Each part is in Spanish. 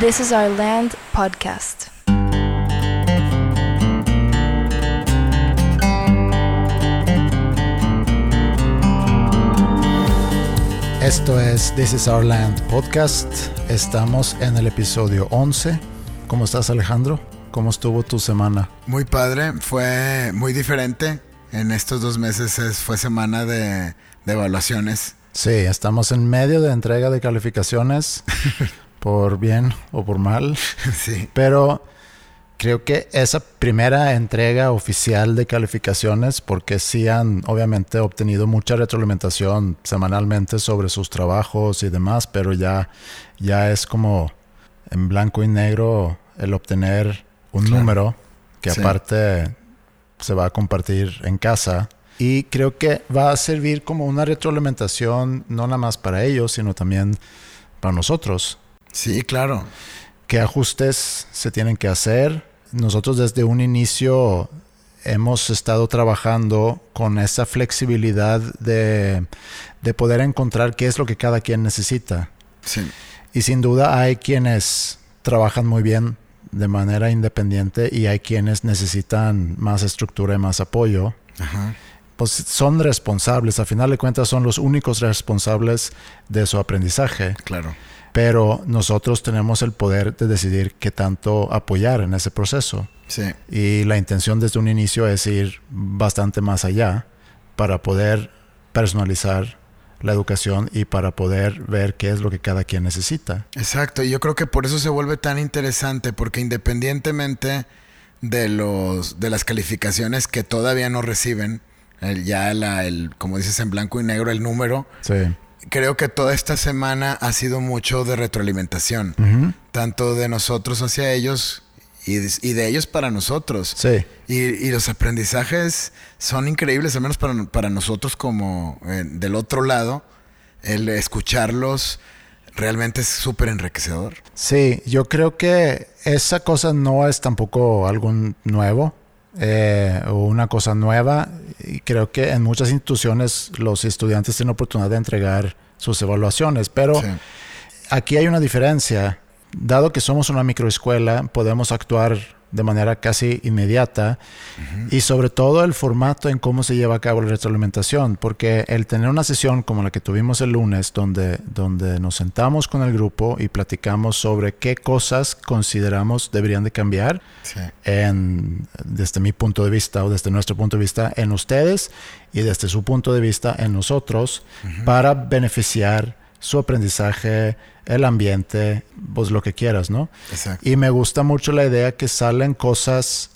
This is Our Land podcast. Esto es This is Our Land podcast. Estamos en el episodio 11. ¿Cómo estás Alejandro? ¿Cómo estuvo tu semana? Muy padre, fue muy diferente. En estos dos meses es- fue semana de, de evaluaciones. Sí, estamos en medio de entrega de calificaciones, por bien o por mal, sí, pero creo que esa primera entrega oficial de calificaciones, porque sí han obviamente obtenido mucha retroalimentación semanalmente sobre sus trabajos y demás, pero ya, ya es como en blanco y negro el obtener un Claro. número que Sí. aparte se va a compartir en casa. Y creo que va a servir como una retroalimentación no nada más para ellos, sino también para nosotros sí, claro. qué ajustes se tienen que hacer. Nosotros desde un inicio hemos estado trabajando con esa flexibilidad de, de poder encontrar qué es lo que cada quien necesita. Sí, Y sin duda hay quienes trabajan muy bien de manera independiente y hay quienes necesitan más estructura y más apoyo. ajá. Pues son responsables, a final de cuentas son los únicos responsables de su aprendizaje Claro. Pero nosotros tenemos el poder de decidir qué tanto apoyar en ese proceso. Sí, Y la intención desde un inicio es ir bastante más allá para poder personalizar la educación y para poder ver qué es lo que cada quien necesita. exacto. Y yo creo que por eso se vuelve tan interesante, porque independientemente de los de las calificaciones que todavía no reciben, el, ya la, el, como dices en blanco y negro, el número, Sí. Creo que toda esta semana ha sido mucho de retroalimentación. Tanto de nosotros hacia ellos y de, y de ellos para nosotros. Sí. Y, y los aprendizajes son increíbles, al menos para, para nosotros como eh, del otro lado, el escucharlos realmente es súper enriquecedor. Sí, yo creo que esa cosa no es tampoco algo nuevo eh, o una cosa nueva. Y creo que en muchas instituciones los estudiantes tienen oportunidad de entregar sus evaluaciones, pero Sí. aquí hay una diferencia. Dado que somos una microescuela, podemos actuar de manera casi inmediata y sobre todo el formato en cómo se lleva a cabo la retroalimentación, porque el tener una sesión como la que tuvimos el lunes, donde, donde nos sentamos con el grupo y platicamos sobre qué cosas consideramos deberían de cambiar, Sí. en, desde mi punto de vista o desde nuestro punto de vista en ustedes y desde su punto de vista en nosotros para beneficiar su aprendizaje, el ambiente, pues lo que quieras, ¿no? Exacto. Y me gusta mucho la idea que salen cosas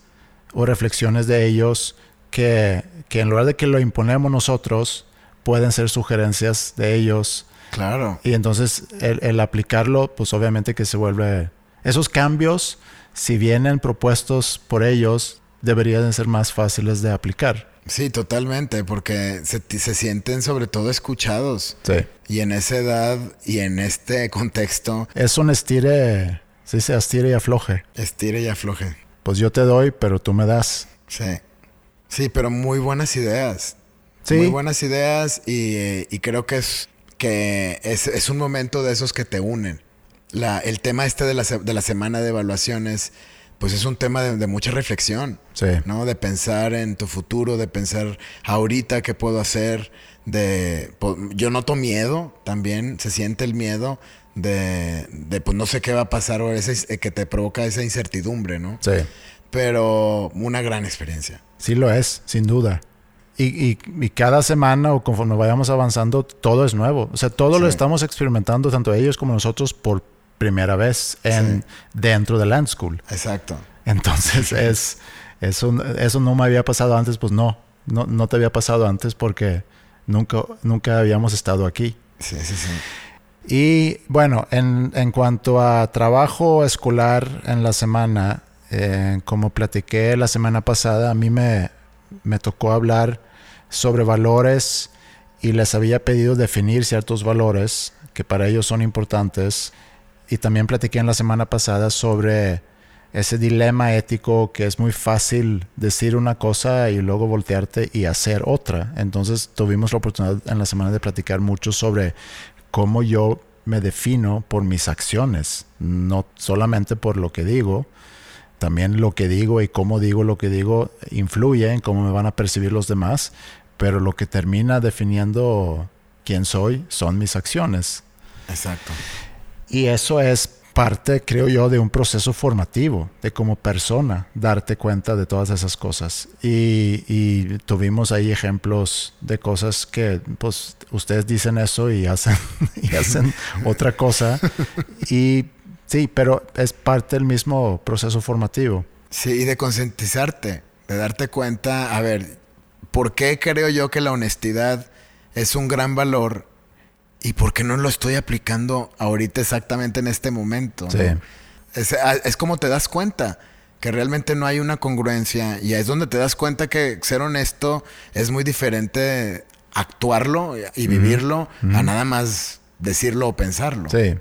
o reflexiones de ellos que, que en lugar de que lo imponemos nosotros, pueden ser sugerencias de ellos. Claro. Y entonces el, el aplicarlo, pues obviamente que se vuelve... Esos cambios, si vienen propuestos por ellos, deberían ser más fáciles de aplicar. Sí, totalmente, porque se, se sienten sobre todo escuchados. Sí. Y en esa edad y en este contexto, Es un estire, se dice estire y afloje. estire y afloje. Pues yo te doy, pero tú me das. Sí. Sí, pero muy buenas ideas. Sí. Muy buenas ideas y, y creo que es que es, es un momento de esos que te unen. La, el tema este de la, de la semana de evaluaciones, pues es un tema de, de mucha reflexión, Sí. ¿no? De pensar en tu futuro, de pensar ahorita qué puedo hacer, de... Yo noto miedo también, se siente el miedo de, de pues no sé qué va a pasar o ese, que te provoca esa incertidumbre, ¿no? Sí. Pero una gran experiencia. Sí lo es, sin duda. Y, y- y cada semana o conforme vayamos avanzando, todo es nuevo. O sea, todo lo estamos experimentando, tanto ellos como nosotros, por primera vez en, Sí. dentro de Land School. Exacto. Entonces, es, es un- eso no me había pasado antes, pues no, no, no te había pasado antes porque nunca, nunca habíamos estado aquí. Sí, sí, sí. Y bueno, en, en cuanto a trabajo escolar en la semana, eh, como platiqué la semana pasada, a mí me, me tocó hablar sobre valores y les había pedido definir ciertos valores que para ellos son importantes. Y también platiqué en la semana pasada sobre ese dilema ético que es muy fácil decir una cosa y luego voltearte y hacer otra. Entonces tuvimos la oportunidad en la semana de platicar mucho sobre cómo yo me defino por mis acciones, no solamente por lo que digo. También lo que digo y cómo digo lo que digo influye en cómo me van a percibir los demás, pero lo que termina definiendo quién soy son mis acciones. Exacto. Y eso es parte, creo yo, de un proceso formativo, de como persona, darte cuenta de todas esas cosas. Y, tuvimos ahí ejemplos de cosas que, pues, ustedes dicen eso y hacen, y hacen otra cosa. Y sí, pero es parte del mismo proceso formativo. Sí, y de concientizarte, de darte cuenta, a ver, ¿por qué creo yo que la honestidad es un gran valor ¿y por qué no lo estoy aplicando ahorita exactamente en este momento? Sí. Ah, es, como te das cuenta que realmente no hay una congruencia y es donde te das cuenta que ser honesto es muy diferente actuarlo y vivirlo a nada más decirlo o pensarlo. Sí.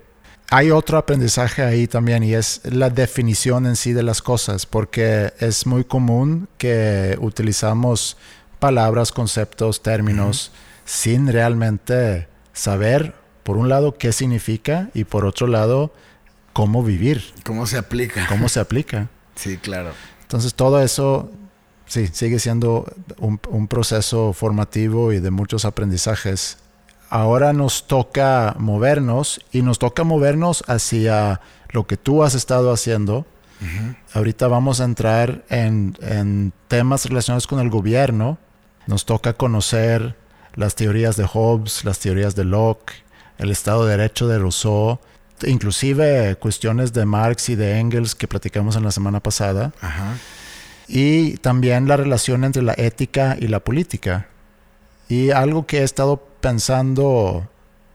Hay otro aprendizaje ahí también y es la definición en sí de las cosas, porque es muy común que utilizamos palabras, conceptos, términos sin realmente saber, por un lado, qué significa y por otro lado, cómo vivir. ¿Cómo se aplica? ¿Cómo se aplica? sí, claro. Entonces todo eso, sí, sigue siendo un, un proceso formativo y de muchos aprendizajes. Ahora nos toca movernos y nos toca movernos hacia lo que tú has estado haciendo. Ahorita vamos a entrar en, en, temas relacionados con el gobierno. Nos toca conocer las teorías de Hobbes, las teorías de Locke, el Estado de Derecho de Rousseau, inclusive cuestiones de Marx y de Engels que platicamos en la semana pasada. Y también la relación entre la ética y la política. Y algo que he estado pensando,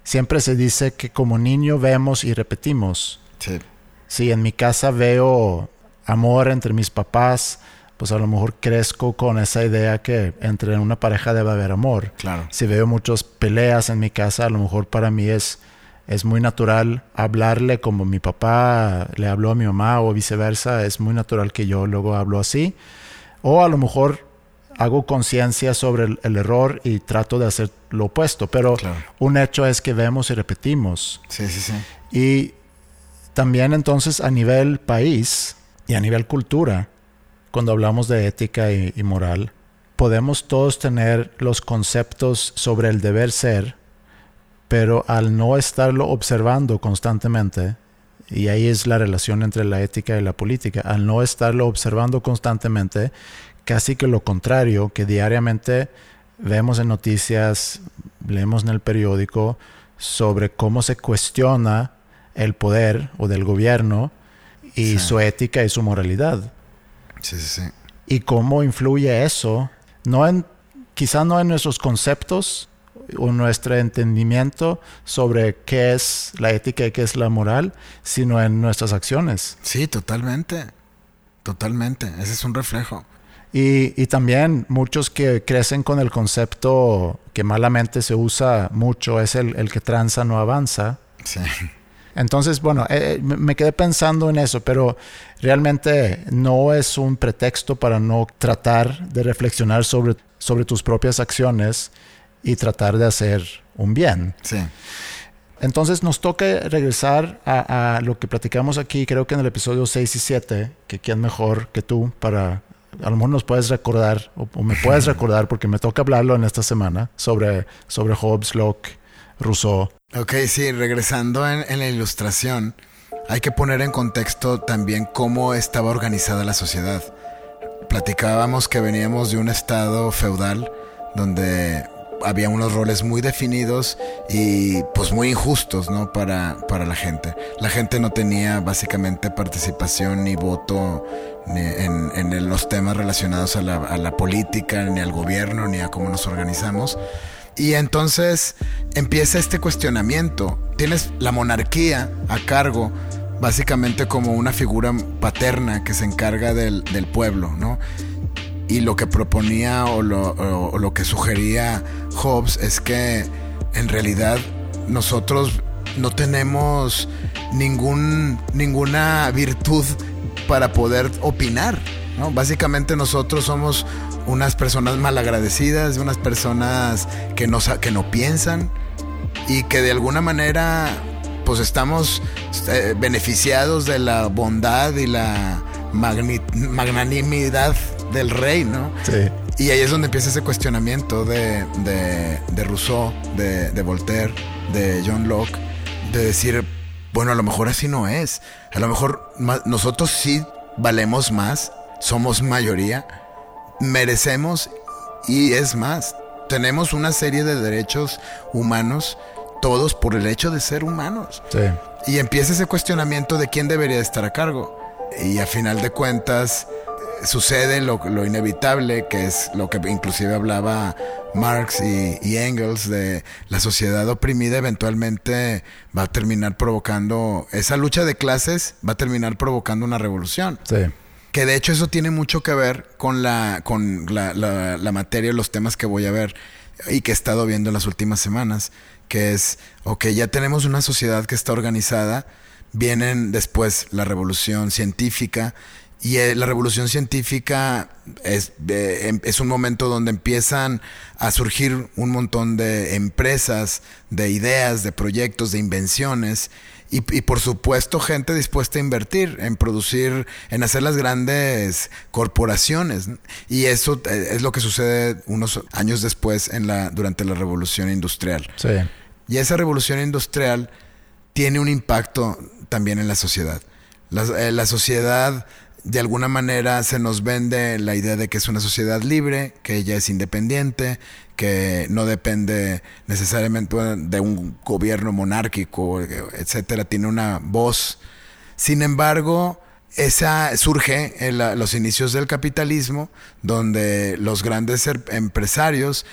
siempre se dice que como niño vemos y repetimos. Sí. Si en mi casa veo amor entre mis papás, pues a lo mejor crezco con esa idea que entre una pareja debe haber amor. Claro. Si veo muchas peleas en mi casa, a lo mejor para mí es, es muy natural hablarle como mi papá le habló a mi mamá o viceversa. Es muy natural que yo luego hablo así. O a lo mejor hago conciencia sobre el, error y trato de hacer lo opuesto. Pero un hecho es que vemos y repetimos. Sí, sí, sí. Y también entonces a nivel país y a nivel cultura, cuando hablamos de ética y, moral, podemos todos tener los conceptos sobre el deber ser, pero al no estarlo observando constantemente, y ahí es la relación entre la ética y la política, al no estarlo observando constantemente, casi que lo contrario, que diariamente vemos en noticias, leemos en el periódico sobre cómo se cuestiona el poder o del gobierno y su ética y su moralidad. Sí, sí, sí. Y cómo influye eso, no en, quizá no en nuestros conceptos o nuestro entendimiento sobre qué es la ética y qué es la moral, sino en nuestras acciones. Sí, totalmente. Totalmente. Ese es un reflejo. Y, y, también muchos que crecen con el concepto que malamente se usa mucho es el, el que tranza no avanza. Sí. Entonces, bueno, eh, eh, me quedé pensando en eso, pero realmente no es un pretexto para no tratar de reflexionar sobre, sobre tus propias acciones y tratar de hacer un bien. Sí. Entonces nos toca regresar a, lo que platicamos aquí, creo que en el episodio 6 y 7, que quién mejor que tú para, a lo mejor nos puedes recordar, o, me puedes recordar, porque me toca hablarlo en esta semana, sobre, sobre Hobbes, Locke, Rousseau. Ok, sí, regresando en, la ilustración, hay que poner en contexto también cómo estaba organizada la sociedad. Platicábamos que veníamos de un estado feudal donde había unos roles muy definidos y pues muy injustos, ¿no? Para, para la gente. La gente no tenía básicamente participación ni voto en, en, los temas relacionados a la, a la política, ni al gobierno, ni a cómo nos organizamos. Y entonces empieza este cuestionamiento. Tienes la monarquía a cargo, básicamente como una figura paterna que se encarga del, pueblo, ¿no? Y lo que proponía o lo, que sugería Hobbes es que en realidad nosotros no tenemos ningún, ninguna virtud para poder opinar. ¿no? Básicamente nosotros somos unas personas malagradecidas, unas personas que no, que no piensan y que de alguna manera pues estamos eh, beneficiados de la bondad y la magnanimidad del rey, ¿no? Sí. Y ahí es donde empieza ese cuestionamiento de, de, Rousseau, de, de, Voltaire, de John Locke, de decir, bueno, a lo mejor así no es. A lo mejor nosotros sí valemos más, somos mayoría, merecemos y es más, tenemos una serie de derechos humanos, todos por el hecho de ser humanos. Sí. Y empieza ese cuestionamiento de quién debería estar a cargo. Y a final de cuentas, sucede lo, inevitable, que es lo que inclusive hablaba Marx y, Engels de la sociedad oprimida eventualmente va a terminar provocando, esa lucha de clases va a terminar provocando una revolución. Sí. Que de hecho eso tiene mucho que ver con la, con la, materia, los temas que voy a ver y que he estado viendo en las últimas semanas, que es, ok, ya tenemos una sociedad que está organizada, vienen después la revolución científica y eh, la revolución científica es, em, es, un momento donde empiezan a surgir un montón de empresas, de ideas, de proyectos, de invenciones. Y, por supuesto gente dispuesta a invertir en producir, en hacer las grandes corporaciones. Y eso eh, es lo que sucede unos años después en la, durante la revolución industrial. Sí. Y esa revolución industrial tiene un impacto también en la sociedad. La, eh, la sociedad de alguna manera se nos vende la idea de que es una sociedad libre, que ella es independiente, que no depende necesariamente de un gobierno monárquico, etcétera, tiene una voz. Sin embargo, esa surge en los inicios del capitalismo, donde los grandes er, empresarios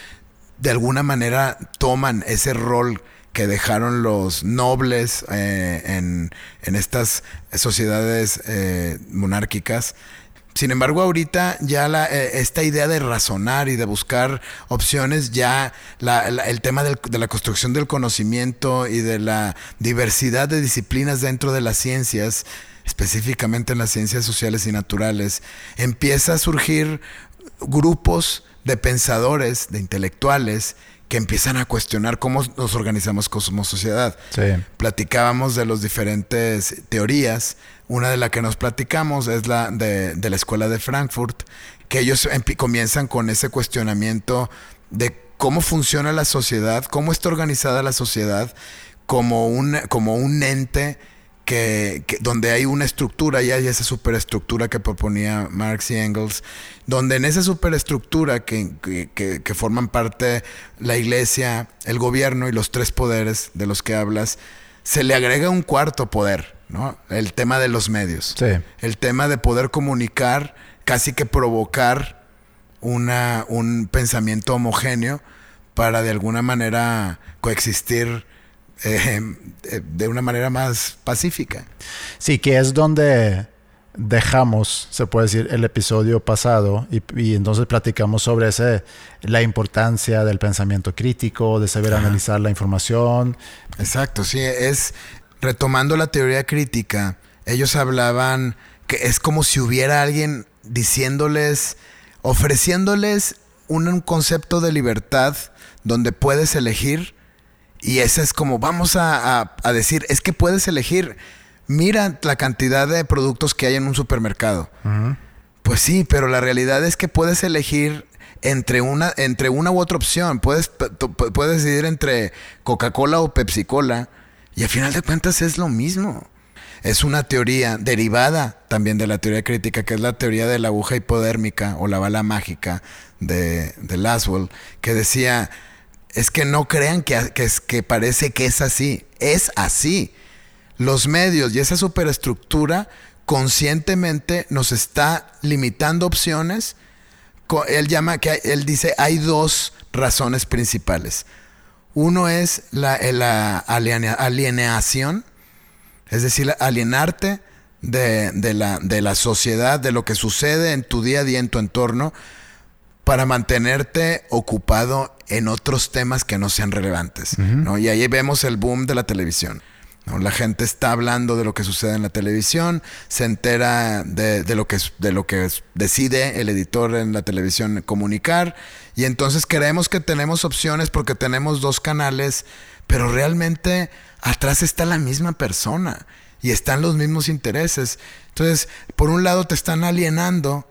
de alguna manera toman ese rol que dejaron los nobles eh, en, estas sociedades eh, monárquicas. Sin embargo, ahorita ya la, eh, esta idea de razonar y de buscar opciones, ya el tema de la construcción del conocimiento y de la diversidad de disciplinas dentro de las ciencias, específicamente en las ciencias sociales y naturales, empieza a surgir grupos de pensadores, de intelectuales, que empiezan a cuestionar cómo nos organizamos como sociedad. Platicábamos de las diferentes teorías. Una de las que nos platicamos es la de, la Escuela de Frankfurt, que ellos comienzan con ese cuestionamiento de cómo funciona la sociedad, cómo está organizada la sociedad como un, como un ente que, donde hay una estructura y hay esa superestructura que proponía Marx y Engels, donde en esa superestructura que, que, que, forman parte la iglesia, el gobierno y los tres poderes de los que hablas, se le agrega un cuarto poder, ¿no? El tema de los medios. El tema de poder comunicar, casi que provocar una, un pensamiento homogéneo para de alguna manera coexistir eh, eh, de una manera más pacífica. Sí, que es donde dejamos, se puede decir, el episodio pasado y, entonces platicamos sobre ese, la importancia del pensamiento crítico, de saber analizar la información. Exacto, sí, es retomando la teoría crítica, ellos hablaban que es como si hubiera alguien diciéndoles, ofreciéndoles un concepto de libertad donde puedes elegir y ese es como, vamos a, decir, es que puedes elegir, mira la cantidad de productos que hay en un supermercado. Pues sí, pero la realidad es que puedes elegir entre una, entre una u otra opción. Puedes, puedes decidir entre Coca-Cola o Pepsi-Cola. Y al final de cuentas es lo mismo. Es una teoría derivada también de la teoría crítica, que es la teoría de la aguja hipodérmica o la bala mágica de, de Laswell, que decía, es que no crean que, que parece que es así. Es así. Los medios y esa superestructura conscientemente nos está limitando opciones. Él llama que él dice hay dos razones principales. Uno es la, la alienación, es decir, alienarte de, la, de la sociedad, de lo que sucede en tu día a día, en tu entorno, para mantenerte ocupado en otros temas que no sean relevantes. ¿no? Y ahí vemos el boom de la televisión. La gente está hablando de lo que sucede en la televisión, se entera de, lo que, de lo que decide el editor en la televisión comunicar, y entonces creemos que tenemos opciones porque tenemos dos canales, pero realmente atrás está la misma persona y están los mismos intereses. Entonces, por un lado te están alienando,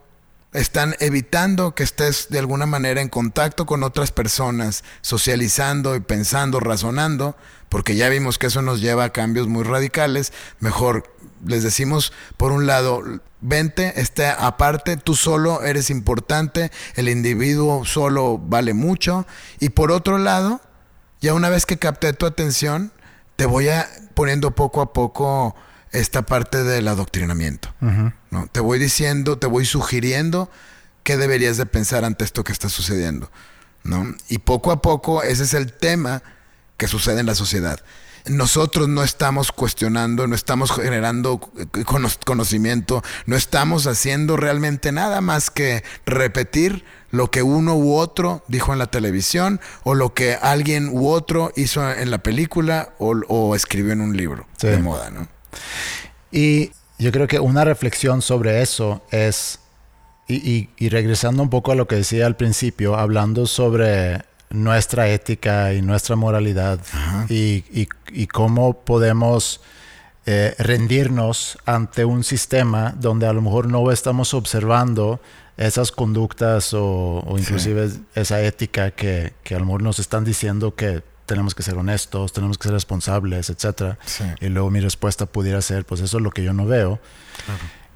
están evitando que estés de alguna manera en contacto con otras personas, socializando y pensando, razonando, porque ya vimos que eso nos lleva a cambios muy radicales. Mejor les decimos, por un lado, vente, esté aparte, tú solo eres importante, el individuo solo vale mucho. Y por otro lado, ya una vez que capté tu atención, te voy a poniendo poco a poco esta parte del adoctrinamiento. ¿no? Te voy diciendo, te voy sugiriendo qué deberías de pensar ante esto que está sucediendo. ¿no? Y poco a poco ese es el tema que sucede en la sociedad nosotros no estamos cuestionando, no estamos generando conocimiento, no estamos haciendo realmente nada más que repetir lo que uno u otro dijo en la televisión o lo que alguien u otro hizo en la película o, escribió en un libro de moda, ¿no? Y yo creo que una reflexión sobre eso es, y, y regresando un poco a lo que decía al principio, hablando sobre nuestra ética y nuestra moralidad y, cómo podemos eh, rendirnos ante un sistema donde a lo mejor no estamos observando esas conductas o, inclusive esa ética que, a lo mejor nos están diciendo que tenemos que ser honestos, tenemos que ser responsables, etc. Y luego mi respuesta pudiera ser, pues eso es lo que yo no veo.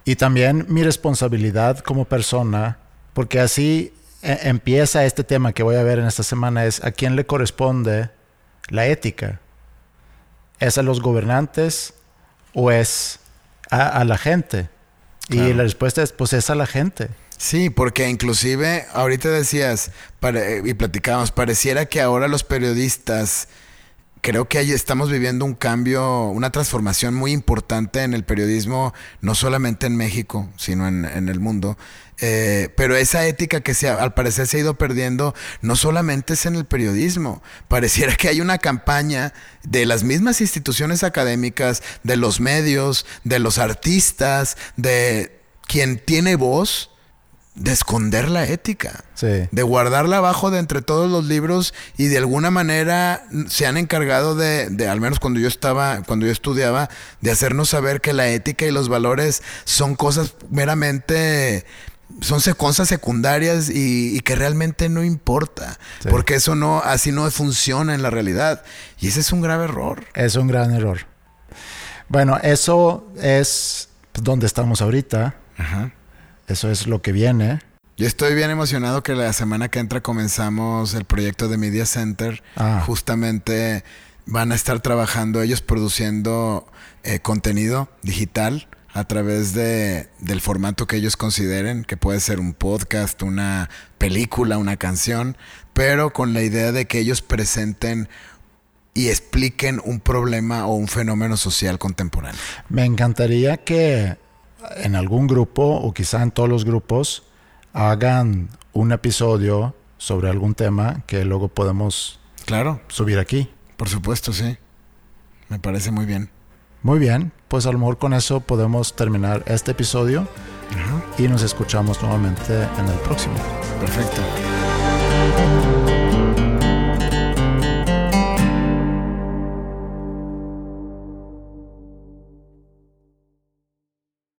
Y también mi responsabilidad como persona, porque así e, empieza este tema que voy a ver en esta semana es a quién le corresponde la ética. ¿Es a los gobernantes o es a, la gente? Y la respuesta es, pues es a la gente. Sí, porque inclusive ahorita decías y platicábamos, pareciera que ahora los periodistas creo que ahí estamos viviendo un cambio, una transformación muy importante en el periodismo, no solamente en México, sino en, el mundo. Eh, pero esa ética que se, al parecer se ha ido perdiendo, no solamente es en el periodismo. Pareciera que hay una campaña de las mismas instituciones académicas, de los medios, de los artistas, de quien tiene voz, de esconder la ética, de guardarla abajo de entre todos los libros y de alguna manera se han encargado de, de, al menos cuando yo estaba, cuando yo estudiaba, de hacernos saber que la ética y los valores son cosas meramente son cosas secundarias y, que realmente no importa, porque eso no, así no funciona en la realidad. Y ese es un grave error. Es un gran error. Bueno, eso es donde estamos ahorita. Ajá. Eso es lo que viene. Yo estoy bien emocionado que la semana que entra comenzamos el proyecto de Media Center. Ah. Justamente van a estar trabajando ellos produciendo eh, contenido digital a través de, del formato que ellos consideren, que puede ser un podcast, una película, una canción, pero con la idea de que ellos presenten y expliquen un problema o un fenómeno social contemporáneo. Me encantaría que en algún grupo o quizá en todos los grupos hagan un episodio sobre algún tema que luego podemos claro. subir aquí. Por supuesto, sí. Me parece muy bien. Muy bien, pues a lo mejor con eso podemos terminar este episodio y nos escuchamos nuevamente en el próximo. Perfecto.